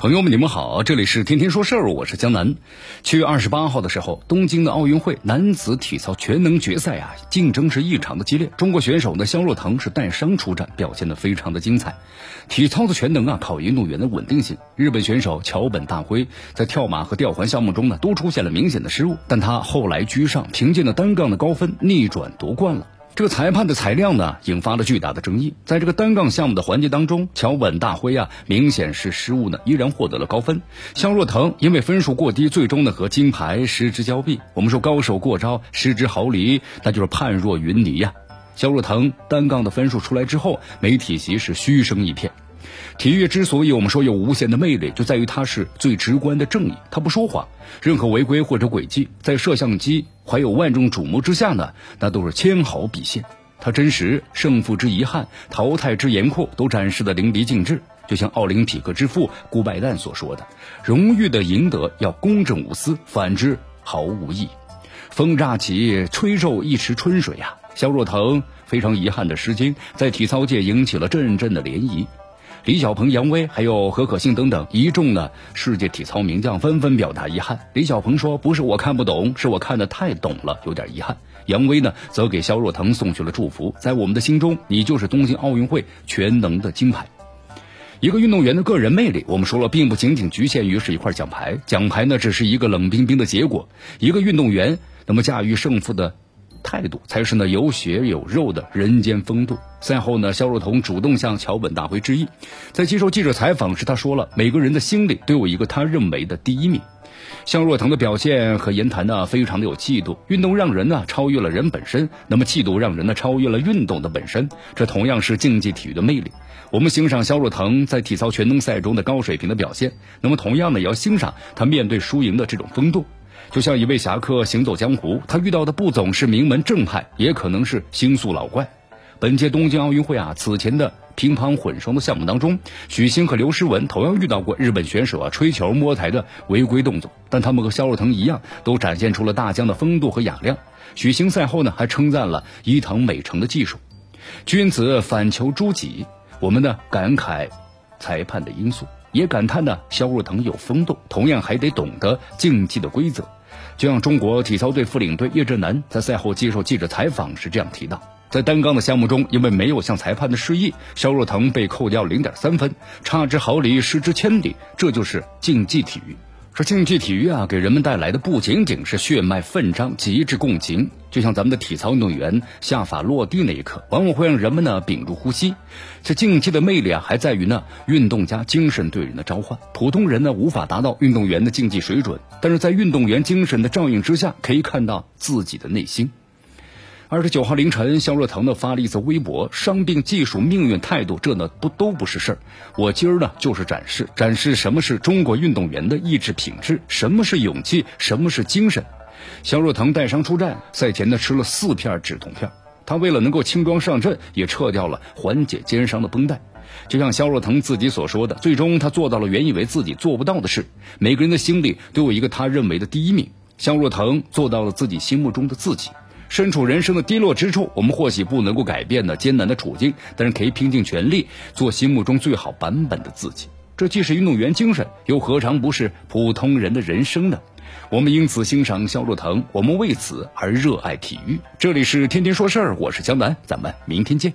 朋友们，你们好，这里是天天说事儿，我是江南。七月二十八号的时候，东京的奥运会男子体操全能决赛啊，竞争是异常的激烈。中国选手呢，肖若腾是带伤出战，表现的非常的精彩。体操的全能啊，考运动员的稳定性。日本选手桥本大辉在跳马和吊环项目中呢，都出现了明显的失误，但他后来居上，凭借了单杠的高分逆转夺冠了。这个裁判的裁量呢，引发了巨大的争议。在这个单杠项目的环节当中，乔本大辉啊，明显是失误呢，依然获得了高分。肖若腾因为分数过低，最终呢和金牌失之交臂。我们说高手过招，失之毫厘，那就是判若云泥呀。肖若腾单杠的分数出来之后，媒体席是嘘声一片。体育之所以我们说有无限的魅力，就在于它是最直观的正义，它不说谎。任何违规或者诡计，在摄像机怀有万众瞩目之下呢，那都是纤毫毕现。它真实，胜负之遗憾，淘汰之严酷，都展示的淋漓尽致。就像奥林匹克之父顾拜旦所说的：“荣誉的赢得要公正无私，反之毫无意义。”风乍起，吹皱一池春水呀！肖若腾非常遗憾的失金，在体操界引起了阵阵的涟漪。李小鹏、杨威还有何可幸等等一众的世界体操名将纷纷表达遗憾。李小鹏说：“不是我看不懂，是我看得太懂了，有点遗憾。”杨威呢则给肖若腾送去了祝福，在我们的心中，你就是东京奥运会全能的金牌。一个运动员的个人魅力，我们说了，并不仅仅局限于是一块奖牌，奖牌呢只是一个冷冰冰的结果。一个运动员那么驾驭胜负的。态度才是呢有血有肉的人间风度。赛后呢，肖若彤主动向桥本大辉致意，在接受记者采访时，他说了：“每个人的心里都有一个他认为的第一名。”肖若腾的表现和言谈呢，非常的有气度。运动让人呢超越了人本身，那么气度让人呢超越了运动的本身。这同样是竞技体育的魅力。我们欣赏肖若腾在体操全能赛中的高水平的表现，那么同样呢，也要欣赏他面对输赢的这种风度。就像一位侠客行走江湖，他遇到的不总是名门正派，也可能是星宿老怪。本届东京奥运会啊，此前的乒乓混双的项目当中，许昕和刘诗雯同样遇到过日本选手啊吹球摸台的违规动作，但他们和肖若腾一样，都展现出了大疆的风度和雅量。许昕赛后呢，还称赞了伊藤美诚的技术。君子反求诸己，我们呢感慨裁判的因素，也感叹呢肖若腾有风度，同样还得懂得竞技的规则。就像中国体操队副领队叶振南在赛后接受记者采访时这样提到，在单杠的项目中，因为没有向裁判的示意，肖若腾被扣掉零点三分，差之毫厘，失之千里，这就是竞技体育。说竞技体育啊，给人们带来的不仅仅是血脉奋张、极致共情，就像咱们的体操运动员下法落地那一刻，往往会让人们呢屏住呼吸。这竞技的魅力啊，还在于呢运动家精神对人的召唤。普通人呢无法达到运动员的竞技水准，但是在运动员精神的照应之下，可以看到自己的内心。二十九号凌晨，肖若腾呢发了一则微博：伤病、技术、命运、态度，这呢不都不是事儿。我今儿呢就是展示，展示什么是中国运动员的意志品质，什么是勇气，什么是精神。肖若腾带伤出战，赛前呢吃了四片止痛片。他为了能够轻装上阵，也撤掉了缓解肩伤的绷带。就像肖若腾自己所说的，最终他做到了原以为自己做不到的事。每个人的心里都有一个他认为的第一名。肖若腾做到了自己心目中的自己。身处人生的低落之处，我们或许不能够改变的艰难的处境，但是可以拼尽全力做心目中最好版本的自己。这既是运动员精神，又何尝不是普通人的人生呢？我们因此欣赏肖若腾，我们为此而热爱体育。这里是天天说事儿，我是江南，咱们明天见。